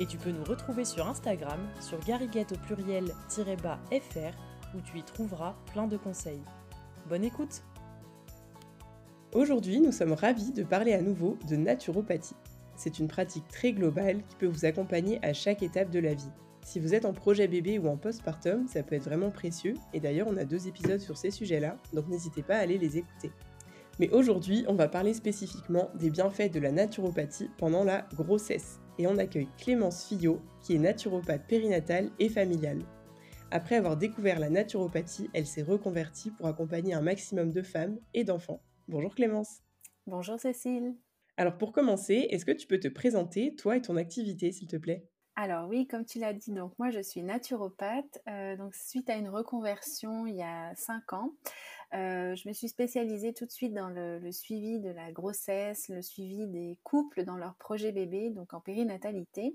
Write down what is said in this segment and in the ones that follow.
Et tu peux nous retrouver sur Instagram, sur gariguette au pluriel-fr, où tu y trouveras plein de conseils. Bonne écoute Aujourd'hui, nous sommes ravis de parler à nouveau de naturopathie. C'est une pratique très globale qui peut vous accompagner à chaque étape de la vie. Si vous êtes en projet bébé ou en postpartum, ça peut être vraiment précieux, et d'ailleurs on a deux épisodes sur ces sujets-là, donc n'hésitez pas à aller les écouter. Mais aujourd'hui, on va parler spécifiquement des bienfaits de la naturopathie pendant la grossesse et on accueille Clémence Fillot, qui est naturopathe périnatale et familiale. Après avoir découvert la naturopathie, elle s'est reconvertie pour accompagner un maximum de femmes et d'enfants. Bonjour Clémence. Bonjour Cécile. Alors pour commencer, est-ce que tu peux te présenter, toi et ton activité, s'il te plaît? Alors oui, comme tu l'as dit, donc moi je suis naturopathe. Euh, donc suite à une reconversion il y a cinq ans, euh, je me suis spécialisée tout de suite dans le, suivi de la grossesse, le suivi des couples dans leur projet bébé, donc en périnatalité,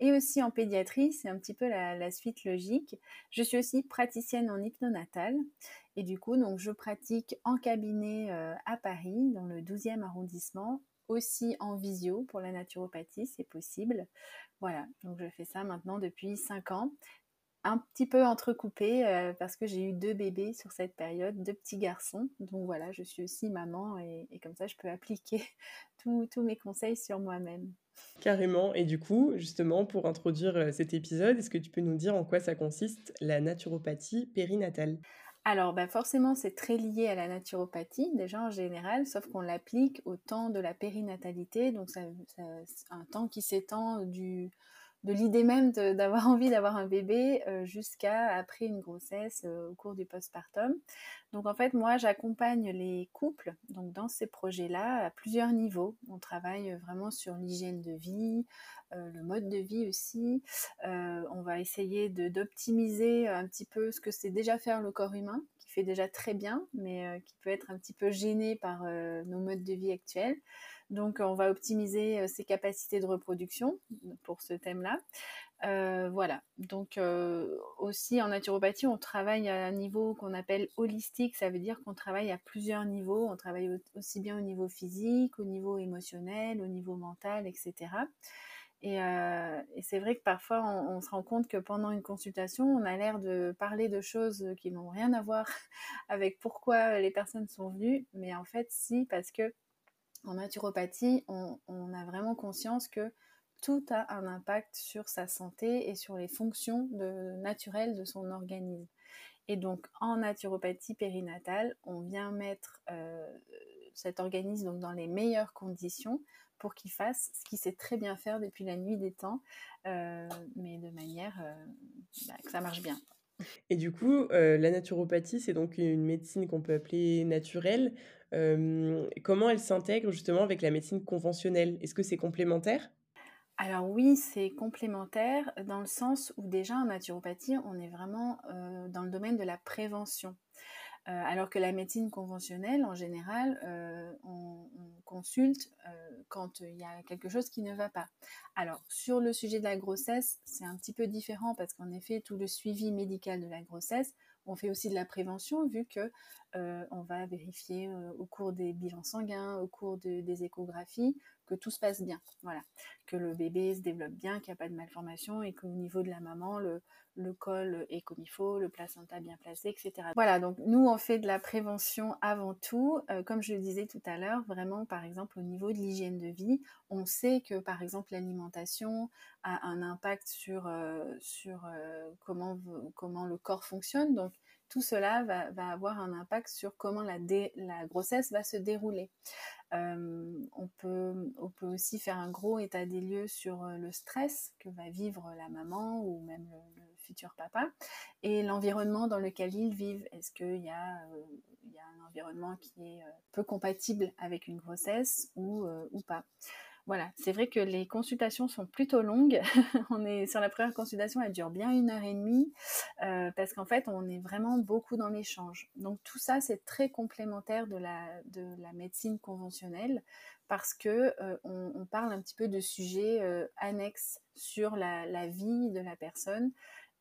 et aussi en pédiatrie. C'est un petit peu la, suite logique. Je suis aussi praticienne en hypnonatal, et du coup donc je pratique en cabinet euh, à Paris, dans le 12e arrondissement, aussi en visio pour la naturopathie, c'est possible. Voilà, donc je fais ça maintenant depuis 5 ans. Un petit peu entrecoupé euh, parce que j'ai eu deux bébés sur cette période, deux petits garçons. Donc voilà, je suis aussi maman et, comme ça, je peux appliquer tous mes conseils sur moi-même. Carrément. Et du coup, justement, pour introduire euh, cet épisode, est-ce que tu peux nous dire en quoi ça consiste, la naturopathie périnatale? Alors, bah forcément, c'est très lié à la naturopathie, déjà en général, sauf qu'on l'applique au temps de la périnatalité, donc c'est un temps qui s'étend du, de l'idée même d'avoir envie d'avoir un bébé euh, jusqu'à après une grossesse euh, au cours du postpartum. Donc en fait, moi, j'accompagne les couples donc dans ces projets-là à plusieurs niveaux. On travaille vraiment sur l'hygiène de vie, euh, le mode de vie aussi. on va essayer d'optimiser un petit peu ce que c'est déjà faire le corps humain, qui fait déjà très bien, mais qui peut être un petit peu gêné par nos modes de vie actuels. Donc, on va optimiser euh, ses capacités de reproduction pour ce thème-là. Euh, voilà. Donc, euh, aussi en naturopathie, on travaille à un niveau qu'on appelle holistique. Ça veut dire qu'on travaille à plusieurs niveaux. On travaille aussi bien au niveau physique, au niveau émotionnel, au niveau mental, etc. Et, c'est vrai que parfois, on, se rend compte que pendant une consultation, on a l'air de parler de choses qui n'ont rien à voir avec pourquoi les personnes sont venues. Mais en fait, si, parce que en naturopathie, on, a vraiment conscience que tout a un impact sur sa santé et sur les fonctions naturelles de son organisme. Et donc en naturopathie périnatale, on vient mettre euh, cet organisme dans les meilleures conditions pour qu'il fasse ce qu'il sait très bien faire depuis la nuit des temps, euh, mais de manière euh, bah, que ça marche bien. Et du coup, la naturopathie, c'est donc une médecine qu'on peut appeler naturelle. comment elle s'intègre justement avec la médecine conventionnelle? Est-ce que c'est complémentaire? Alors oui, c'est complémentaire dans le sens où déjà en naturopathie, on est vraiment dans le domaine de la prévention. Euh, alors que la médecine conventionnelle, en général, euh, on, consulte euh, quand il y a quelque chose qui ne va pas. Alors, sur le sujet de la grossesse, c'est un petit peu différent parce qu'en effet, tout le suivi médical de la grossesse, on fait aussi de la prévention vu que on va vérifier au cours des bilans sanguins, au cours des échographies, que tout se passe bien. Voilà, que le bébé se développe bien, qu'il n'y a pas de malformation et qu'au niveau de la maman, le, col est comme il faut, le placenta bien placé, etc. Voilà, donc nous on fait de la prévention avant tout. Euh, comme je le disais tout à l'heure, vraiment par exemple au niveau de l'hygiène de vie, on sait que par exemple l'alimentation a un impact sur euh, sur euh, comment comment le corps fonctionne. Donc tout cela va, avoir un impact sur comment la, grossesse va se dérouler. Euh, on, peut, aussi faire un gros état des lieux sur euh, le stress que va vivre la maman ou même le, futur papa et l'environnement dans lequel ils vivent. Est-ce qu'il y, a, euh, y a un environnement qui est peu compatible avec une grossesse ou pas? Voilà, c'est vrai que les consultations sont plutôt longues. on est sur la première consultation, elle dure bien une heure et demie euh, parce qu'en fait, on est vraiment beaucoup dans l'échange. Donc tout ça, c'est très complémentaire de la, de la médecine conventionnelle parce que euh, on, parle un petit peu de sujets euh, annexes sur la, vie de la personne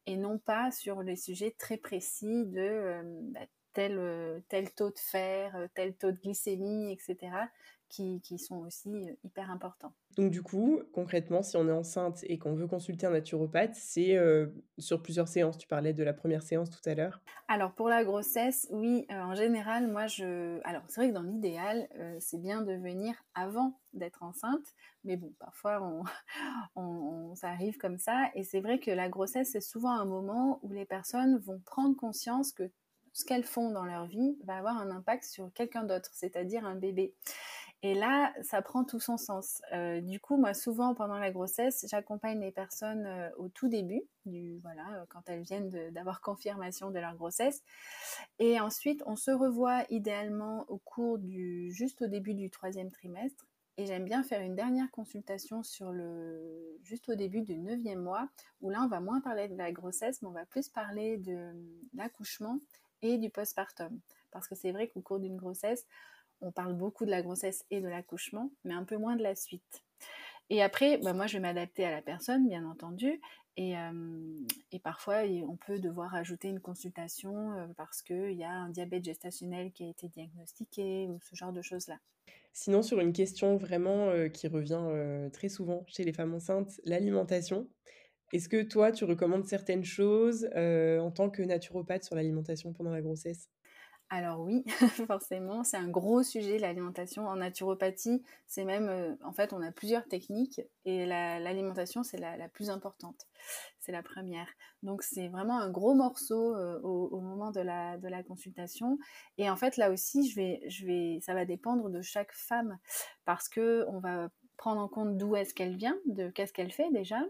et non pas sur les sujets très précis de bah, tel taux de fer, tel taux de glycémie, etc qui, sont aussi euh, hyper importants. Donc du coup, concrètement, si on est enceinte et qu'on veut consulter un naturopathe, c'est euh, sur plusieurs séances. Tu parlais de la première séance tout à l'heure. Alors pour la grossesse, oui, euh, en général, moi je... Alors c'est vrai que dans l'idéal, c'est bien de venir avant d'être enceinte, mais bon, parfois on, ça arrive comme ça. Et c'est vrai que la grossesse, c'est souvent un moment où les personnes vont prendre conscience que ce qu'elles font dans leur vie va avoir un impact sur quelqu'un d'autre, c'est-à-dire un bébé. Et là, ça prend tout son sens. Euh, du coup, moi, souvent pendant la grossesse, j'accompagne les personnes euh, au tout début, du, voilà, euh, quand elles viennent d'avoir confirmation de leur grossesse. Et ensuite, on se revoit idéalement au cours du, juste au début du troisième trimestre. Et j'aime bien faire une dernière consultation sur le, juste au début du neuvième mois, où là, on va moins parler de la grossesse, mais on va plus parler de l'accouchement et du postpartum. Parce que c'est vrai qu'au cours d'une grossesse, on parle beaucoup de la grossesse et de l'accouchement, mais un peu moins de la suite. Et après, bah, moi, je vais m'adapter à la personne, bien entendu. Et, euh, parfois, on peut devoir ajouter une consultation euh, parce qu'il y a un diabète gestationnel qui a été diagnostiqué ou ce genre de choses-là. Sinon, sur une question vraiment euh, qui revient très souvent chez les femmes enceintes, l'alimentation. Est-ce que toi, tu recommandes certaines choses en tant que naturopathe sur l'alimentation pendant la grossesse? Alors oui, forcément, c'est un gros sujet l'alimentation. En naturopathie, c'est même, euh, en fait, on a plusieurs techniques et l'alimentation, c'est la, plus importante. C'est la première. Donc c'est vraiment un gros morceau euh, au, moment de la, de la consultation. Et en fait, là aussi, je vais, je vais, ça va dépendre de chaque femme parce que on va prendre en compte d'où est-ce qu'elle vient, de qu'est-ce qu'elle fait déjà.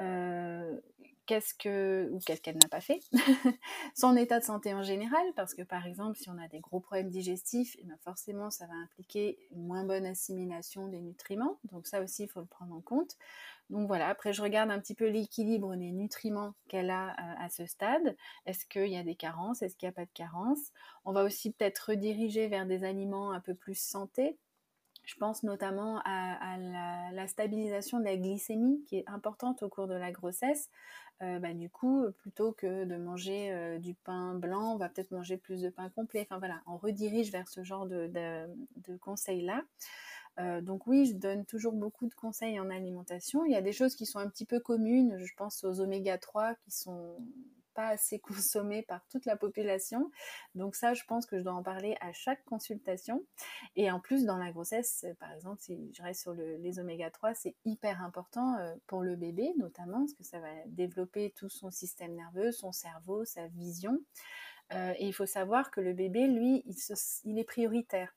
Euh, qu'est-ce que ou qu'est-ce qu'elle n'a pas fait, son état de santé en général, parce que par exemple, si on a des gros problèmes digestifs, eh bien forcément, ça va impliquer une moins bonne assimilation des nutriments, donc ça aussi, il faut le prendre en compte. Donc voilà, après, je regarde un petit peu l'équilibre des nutriments qu'elle a euh, à ce stade. Est-ce qu'il y a des carences? Est-ce qu'il n'y a pas de carences? On va aussi peut-être rediriger vers des aliments un peu plus santé, je pense notamment à, la, stabilisation de la glycémie qui est importante au cours de la grossesse. Euh, bah, du coup, plutôt que de manger euh, du pain blanc, on va peut-être manger plus de pain complet. Enfin voilà, on redirige vers ce genre de, conseils-là. Euh, donc oui, je donne toujours beaucoup de conseils en alimentation. Il y a des choses qui sont un petit peu communes. Je pense aux oméga 3 qui sont pas assez consommé par toute la population. Donc ça, je pense que je dois en parler à chaque consultation. Et en plus, dans la grossesse, par exemple, si je reste sur les oméga 3, c'est hyper important euh, pour le bébé, notamment, parce que ça va développer tout son système nerveux, son cerveau, sa vision. Euh, et il faut savoir que le bébé, lui, il, est prioritaire.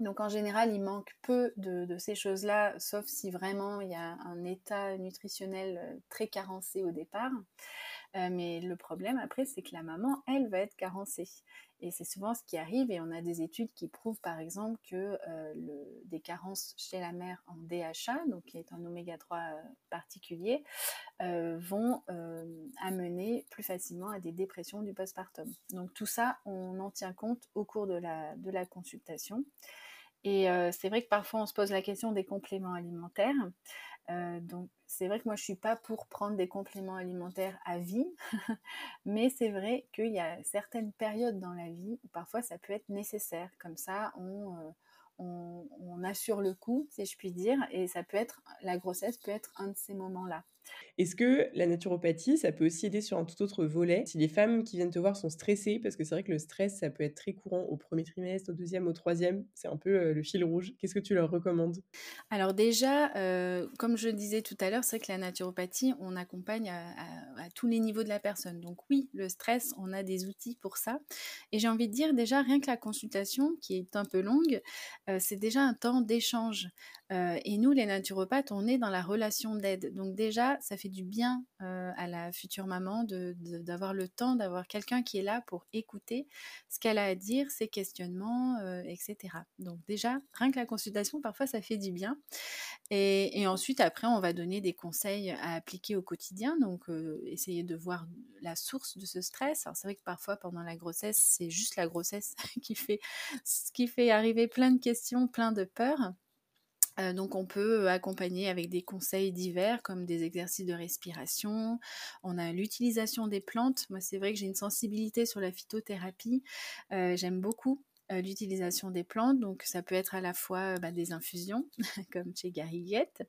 Donc en général, il manque peu de, ces choses-là, sauf si vraiment il y a un état nutritionnel euh, très carencé au départ. Euh, mais le problème après, c'est que la maman, elle, va être carencée. Et c'est souvent ce qui arrive, et on a des études qui prouvent par exemple que euh, des carences chez la mère en DHA, donc qui est un oméga 3 euh, particulier, vont amener plus facilement à des dépressions du postpartum. Donc tout ça, on en tient compte au cours de la, de la consultation. Et c'est vrai que parfois on se pose la question des compléments alimentaires. Donc c'est vrai que moi je suis pas pour prendre des compléments alimentaires à vie, mais c'est vrai qu'il y a certaines périodes dans la vie où parfois ça peut être nécessaire. Comme ça, on, on assure le coup, si je puis dire, et ça peut être la grossesse peut être un de ces moments-là. Est-ce que la naturopathie, ça peut aussi aider sur un tout autre volet? Si les femmes qui viennent te voir sont stressées, parce que c'est vrai que le stress, ça peut être très courant au premier trimestre, au deuxième, au troisième, c'est un peu euh, le fil rouge. Qu'est-ce que tu leur recommandes? Alors déjà, euh, comme je disais tout à l'heure, c'est que la naturopathie, on accompagne à, tous les niveaux de la personne. Donc oui, le stress, on a des outils pour ça. Et j'ai envie de dire déjà, rien que la consultation, qui est un peu longue, euh, c'est déjà un temps d'échange. Et nous, les naturopathes, on est dans la relation d'aide. Donc déjà, ça fait du bien à la future maman d'avoir le temps, d'avoir quelqu'un qui est là pour écouter ce qu'elle a à dire, ses questionnements, etc. Donc déjà, rien que la consultation, parfois, ça fait du bien. Et, ensuite, après, on va donner des conseils à appliquer au quotidien. Donc, essayer de voir la source de ce stress. Alors, c'est vrai que parfois, pendant la grossesse, c'est juste la grossesse qui fait, qui fait arriver plein de questions, plein de peurs. Donc on peut accompagner avec des conseils divers comme des exercices de respiration. On a l'utilisation des plantes. Moi c'est vrai que j'ai une sensibilité sur la phytothérapie. J'aime beaucoup l'utilisation des plantes. Donc, ça peut être à la fois bah, des infusions, comme chez Gariguette,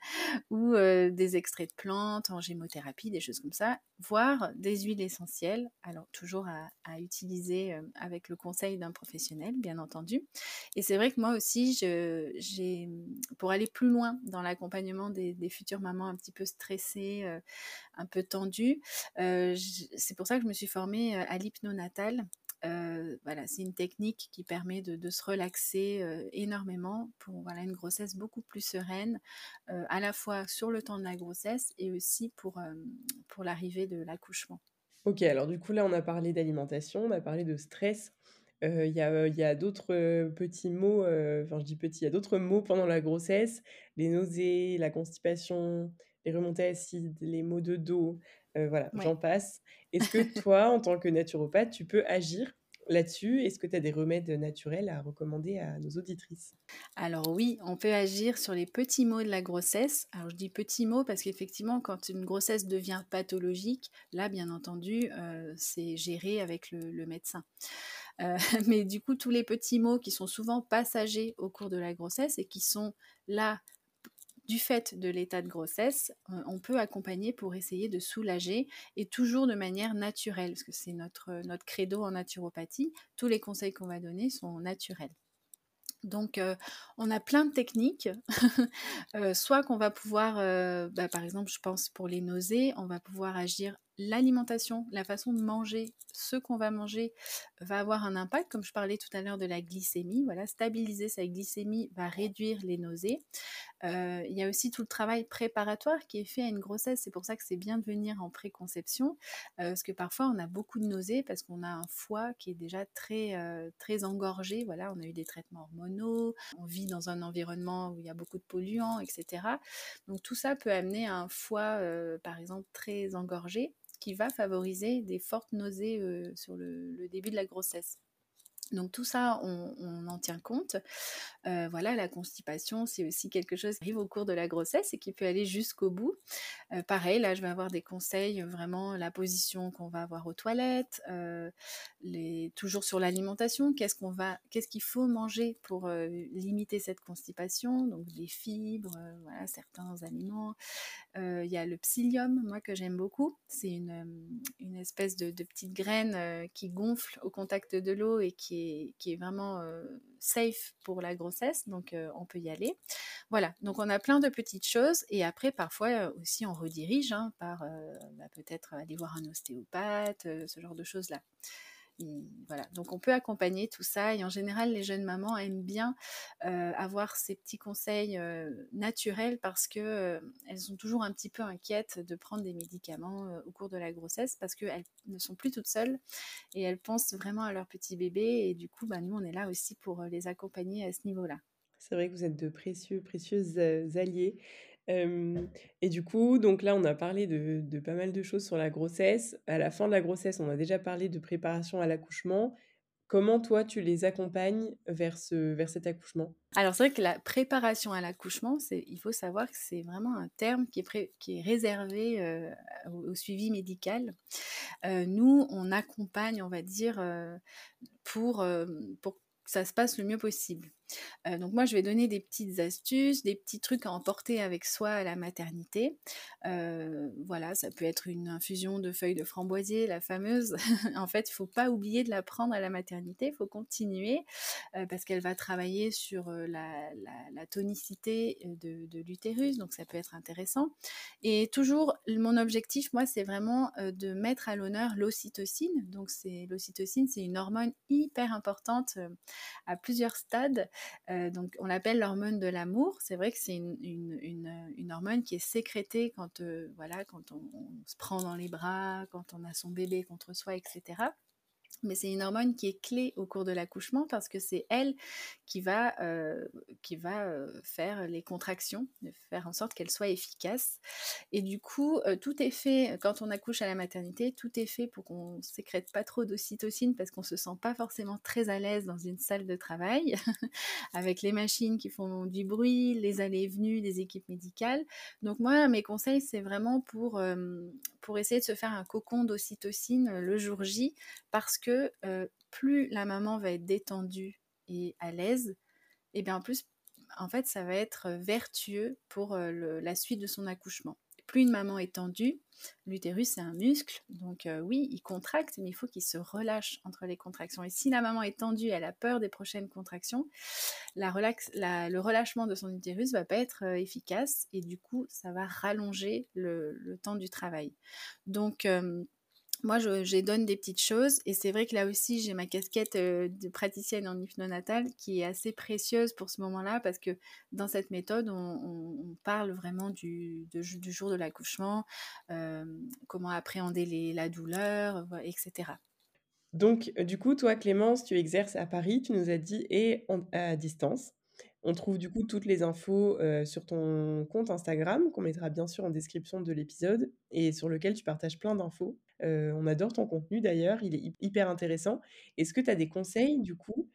ou des extraits de plantes en gémothérapie, des choses comme ça, voire des huiles essentielles. Alors, toujours à, utiliser avec le conseil d'un professionnel, bien entendu. Et c'est vrai que moi aussi, j'ai, pour aller plus loin dans l'accompagnement des, futures mamans un petit peu stressées, un peu tendues, c'est pour ça que je me suis formée à l'hypnonatal voilà, c'est une technique qui permet de, se relaxer énormément pour voilà, une grossesse beaucoup plus sereine, à la fois sur le temps de la grossesse et aussi pour, pour l'arrivée de l'accouchement. Ok, alors du coup là on a parlé d'alimentation, on a parlé de stress. Il y a, y a d'autres petits mots, enfin je dis petits, il y a d'autres mots pendant la grossesse, les nausées, la constipation, les remontées acides, les maux de dos, voilà, j'en passe. Est-ce que toi, en tant que naturopathe, tu peux agir là-dessus? Est-ce que tu as des remèdes naturels à recommander à nos auditrices? Alors oui, on peut agir sur les petits mots de la grossesse. Alors je dis petits mots parce qu'effectivement, quand une grossesse devient pathologique, là, bien entendu, c'est géré avec le, médecin. mais du coup, tous les petits mots qui sont souvent passagers au cours de la grossesse et qui sont là du fait de l'état de grossesse, euh, on peut accompagner pour essayer de soulager et toujours de manière naturelle, parce que c'est notre, notre credo en naturopathie. Tous les conseils qu'on va donner sont naturels. Donc, euh, on a plein de techniques. Euh, soit qu'on va pouvoir, bah, par exemple, je pense pour les nausées, on va pouvoir agir l'alimentation, la façon de manger, ce qu'on va manger va avoir un impact, comme je parlais tout à l'heure de la glycémie. Voilà, stabiliser sa glycémie va réduire les nausées. Euh, il y a aussi tout le travail préparatoire qui est fait à une grossesse. C'est pour ça que c'est bien de venir en préconception, euh, parce que parfois on a beaucoup de nausées parce qu'on a un foie qui est déjà très euh, très engorgé. Voilà, on a eu des traitements hormonaux, on vit dans un environnement où il y a beaucoup de polluants, etc. Donc tout ça peut amener à un foie, par exemple, très engorgé qui va favoriser des fortes nausées sur le, début de la grossesse. Donc tout ça, on, en tient compte. Euh, voilà, la constipation, c'est aussi quelque chose qui arrive au cours de la grossesse et qui peut aller jusqu'au bout. Euh, pareil, là, je vais avoir des conseils, vraiment la position qu'on va avoir aux toilettes, euh, les, toujours sur l'alimentation, qu'est-ce qu'on va, qu'est-ce qu'il faut manger pour limiter cette constipation, donc des fibres, certains aliments. Il y a le psyllium, moi que j'aime beaucoup. C'est une, une, espèce de, petite graine qui gonfle au contact de l'eau et qui qui est, vraiment safe pour la grossesse, donc on peut y aller. Voilà, donc on a plein de petites choses et après parfois aussi on redirige hein, par bah, peut-être aller voir un ostéopathe, ce genre de choses-là donc on peut accompagner tout ça et en général les jeunes mamans aiment bien euh, avoir ces petits conseils euh, naturels parce que euh, elles sont toujours un petit peu inquiètes de prendre des médicaments au cours de la grossesse parce qu'elles ne sont plus toutes seules et elles pensent vraiment à leur petit bébé et du coup bah, nous on est là aussi pour les accompagner à ce niveau-là. C'est vrai que vous êtes de précieux, précieuses alliés et du coup, donc là, on a parlé de, pas mal de choses sur la grossesse. À la fin de la grossesse, on a déjà parlé de préparation à l'accouchement. Comment toi, tu les accompagnes vers, ce, vers cet accouchement? Alors c'est vrai que la préparation à l'accouchement, il faut savoir que c'est vraiment un terme qui est, réservé au, suivi médical. nous, on accompagne, on va dire, pour, pour que ça se passe le mieux possible. Euh, donc moi, je vais donner des petites astuces, des petits trucs à emporter avec soi à la maternité. Euh, voilà, ça peut être une infusion de feuilles de framboisier, la fameuse. en fait, il faut pas oublier de la prendre à la maternité, il faut continuer euh, parce qu'elle va travailler sur la, tonicité de, de l'utérus, donc ça peut être intéressant. Et toujours, mon objectif, moi, c'est vraiment de mettre à l'honneur l'ocytocine. Donc l'ocytocine, c'est une hormone hyper importante à plusieurs stades donc, on l'appelle l'hormone de l'amour. C'est vrai que c'est une, hormone qui est sécrétée quand, voilà, quand on, se prend dans les bras, quand on a son bébé contre soi, etc mais c'est une hormone qui est clé au cours de l'accouchement parce que c'est elle qui va, euh, qui va euh, faire les contractions, faire en sorte qu'elle soit efficace. Et du coup, euh, tout est fait, quand on accouche à la maternité, tout est fait pour qu'on ne sécrète pas trop d'ocytocine parce qu'on ne se sent pas forcément très à l'aise dans une salle de travail, avec les machines qui font du bruit, les allées et venues des équipes médicales. Donc moi, mes conseils, c'est vraiment pour, pour essayer de se faire un cocon d'ocytocine le jour J parce que plus la maman va être détendue et à l'aise, et bien en plus, en fait, ça va être vertueux pour la suite de son accouchement. Plus une maman est tendue, l'utérus c'est un muscle, donc oui, il contracte, mais il faut qu'il se relâche entre les contractions. Et si la maman est tendue, elle a peur des prochaines contractions, le relâchement de son utérus va pas être efficace et du coup, ça va rallonger le, temps du travail. Donc moi, je, donne des petites choses et c'est vrai que là aussi, j'ai ma casquette euh, de praticienne en hypnonatal qui est assez précieuse pour ce moment-là parce que dans cette méthode, on, parle vraiment du, jour de l'accouchement, euh, comment appréhender la douleur, etc. Donc, euh, du coup, toi, Clémence, tu exerces à Paris, tu nous as dit, et à distance. On trouve du coup toutes les infos sur ton compte Instagram, qu'on mettra bien sûr en description de l'épisode, et sur lequel tu partages plein d'infos. On adore ton contenu d'ailleurs, il est hyper intéressant. Est-ce que tu as des conseils du coup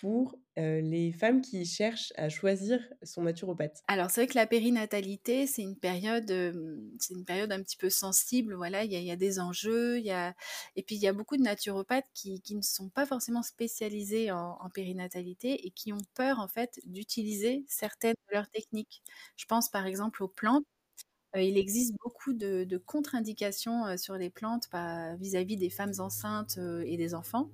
pour les femmes qui cherchent à choisir son naturopathe? Alors c'est vrai que la périnatalité, c'est une période, une période un petit peu sensible. Voilà, il y a, des enjeux, y a et puis il y a beaucoup de naturopathes qui, ne sont pas forcément spécialisés en, périnatalité et qui ont peur en fait d'utiliser certaines de leurs techniques. Je pense par exemple aux plantes. Il existe beaucoup de, contre-indications sur les plantes vis-à-vis des femmes enceintes et des enfants.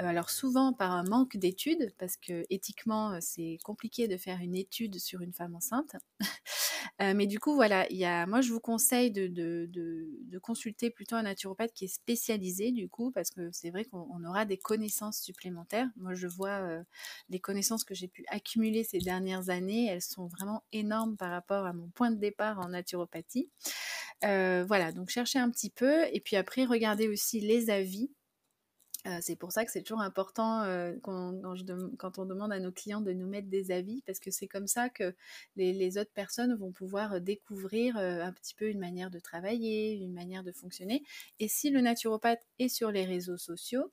Euh, alors souvent par un manque d'études, parce que éthiquement c'est compliqué de faire une étude sur une femme enceinte. Euh, mais du coup voilà, y a, moi je vous conseille de, de, consulter plutôt un naturopathe qui est spécialisé du coup, parce que c'est vrai qu'on aura des connaissances supplémentaires. Moi je vois euh, les connaissances que j'ai pu accumuler ces dernières années, elles sont vraiment énormes par rapport à mon point de départ en naturopathie. voilà, donc cherchez un petit peu et puis après regardez aussi les avis c'est pour ça que c'est toujours important quand, on demande à nos clients de nous mettre des avis, parce que c'est comme ça que les, autres personnes vont pouvoir découvrir un petit peu une manière de travailler, une manière de fonctionner. Et si le naturopathe est sur les réseaux sociaux,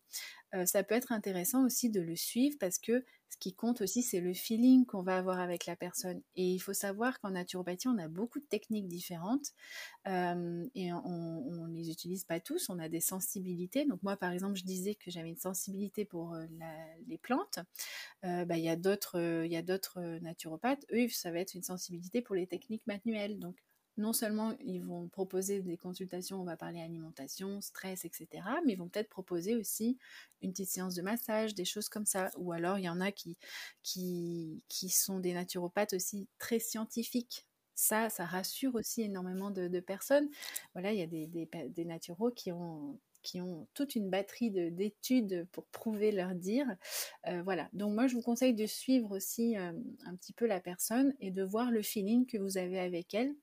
ça peut être intéressant aussi de le suivre parce que ce qui compte aussi, c'est le feeling qu'on va avoir avec la personne. Et il faut savoir qu'en naturopathie, on a beaucoup de techniques différentes et on ne les utilise pas tous. On a des sensibilités. Donc moi, par exemple, je disais que j'avais une sensibilité pour les plantes. Bah, il y a d'autres naturopathes. Eux, ça va être une sensibilité pour les techniques manuelles. Donc non seulement ils vont proposer des consultations, on va parler alimentation, stress, etc., mais ils vont peut-être proposer aussi une petite séance de massage, des choses comme ça. Ou alors il y en a qui, qui, qui sont des naturopathes aussi très scientifiques. Ça, ça rassure aussi énormément de, personnes. Voilà, il y a des, des, naturaux qui ont qui ont toute une batterie d'études pour prouver leur dire. Euh, voilà, donc moi je vous conseille de suivre aussi euh, un petit peu la personne et de voir le feeling que vous avez avec elle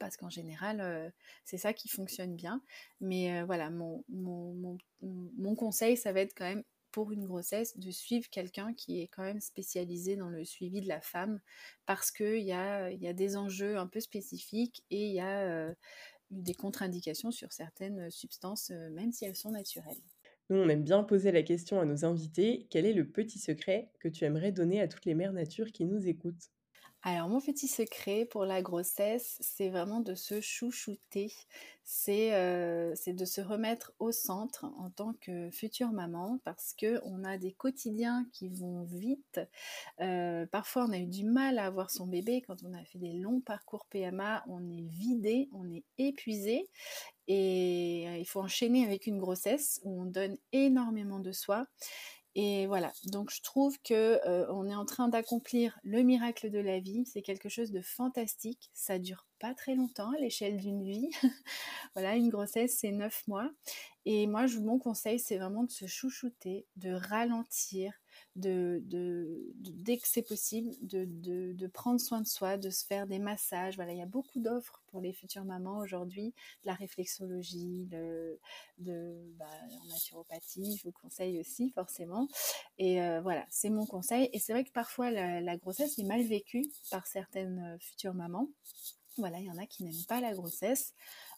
parce qu'en général, c'est ça qui fonctionne bien. Mais voilà, mon, conseil, ça va être quand même pour une grossesse de suivre quelqu'un qui est quand même spécialisé dans le suivi de la femme parce qu'il y a, y a des enjeux un peu spécifiques et il y a des contre-indications sur certaines substances, même si elles sont naturelles. Nous, on aime bien poser la question à nos invités, quel est le petit secret que tu aimerais donner à toutes les mères nature qui nous écoutent? Alors, mon petit secret pour la grossesse, c'est vraiment de se chouchouter. C'est euh, de se remettre au centre en tant que future maman parce qu'on a des quotidiens qui vont vite. Euh, parfois, on a eu du mal à avoir son bébé. Quand on a fait des longs parcours PMA, on est vidé, on est épuisé. Et euh, il faut enchaîner avec une grossesse où on donne énormément de soi. Et voilà, donc je trouve que on est en train d'accomplir le miracle de la vie. C'est quelque chose de fantastique. Ça dure pas très longtemps à l'échelle d'une vie. voilà, une grossesse c'est neuf mois. Et moi, mon conseil, c'est vraiment de se chouchouter, de ralentir, de, dès que c'est possible, de, prendre soin de soi, de se faire des massages. Voilà, il y a beaucoup d'offres pour les futures mamans aujourd'hui, la réflexologie, de, bah, en naturopathie, je vous conseille aussi forcément. Et euh, voilà, c'est mon conseil. Et c'est vrai que parfois la, grossesse est mal vécue par certaines euh, futures mamans. Voilà, il y en a qui n'aiment pas la grossesse.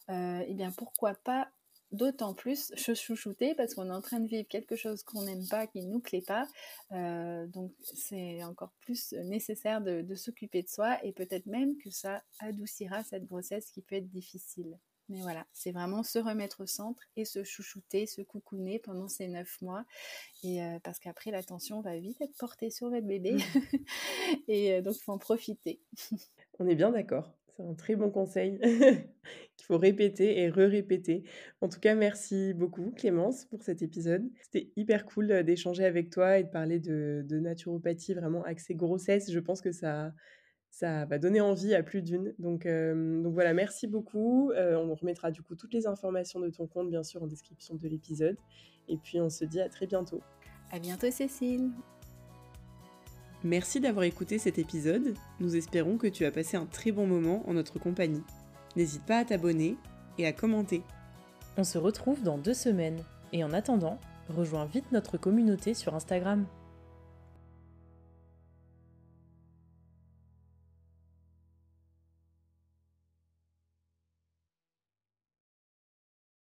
Euh, eh bien, pourquoi pas d'autant plus se chouchouter parce qu'on est en train de vivre quelque chose qu'on n'aime pas, qui ne nous plaît pas. Euh, donc c'est encore plus nécessaire de, s'occuper de soi et peut-être même que ça adoucira cette grossesse qui peut être difficile. Mais voilà, c'est vraiment se remettre au centre et se chouchouter, se coucouner pendant ces neuf mois. Et euh, parce qu'après, l'attention va vite être portée sur votre bébé. Mmh. et euh, donc, il faut en profiter. On est bien d'accord. C'est un très bon conseil qu'il faut répéter et re-répéter. En tout cas, merci beaucoup Clémence pour cet épisode. C'était hyper cool euh, d'échanger avec toi et de parler de, naturopathie vraiment axée grossesse. Je pense que ça, ça va donner envie à plus d'une. Donc, euh, donc voilà, merci beaucoup. Euh, on remettra du coup toutes les informations de ton compte, bien sûr, en description de l'épisode. Et puis on se dit à très bientôt. À bientôt Cécile. Merci d'avoir écouté cet épisode, nous espérons que tu as passé un très bon moment en notre compagnie. N'hésite pas à t'abonner et à commenter. On se retrouve dans deux semaines, et en attendant, rejoins vite notre communauté sur Instagram.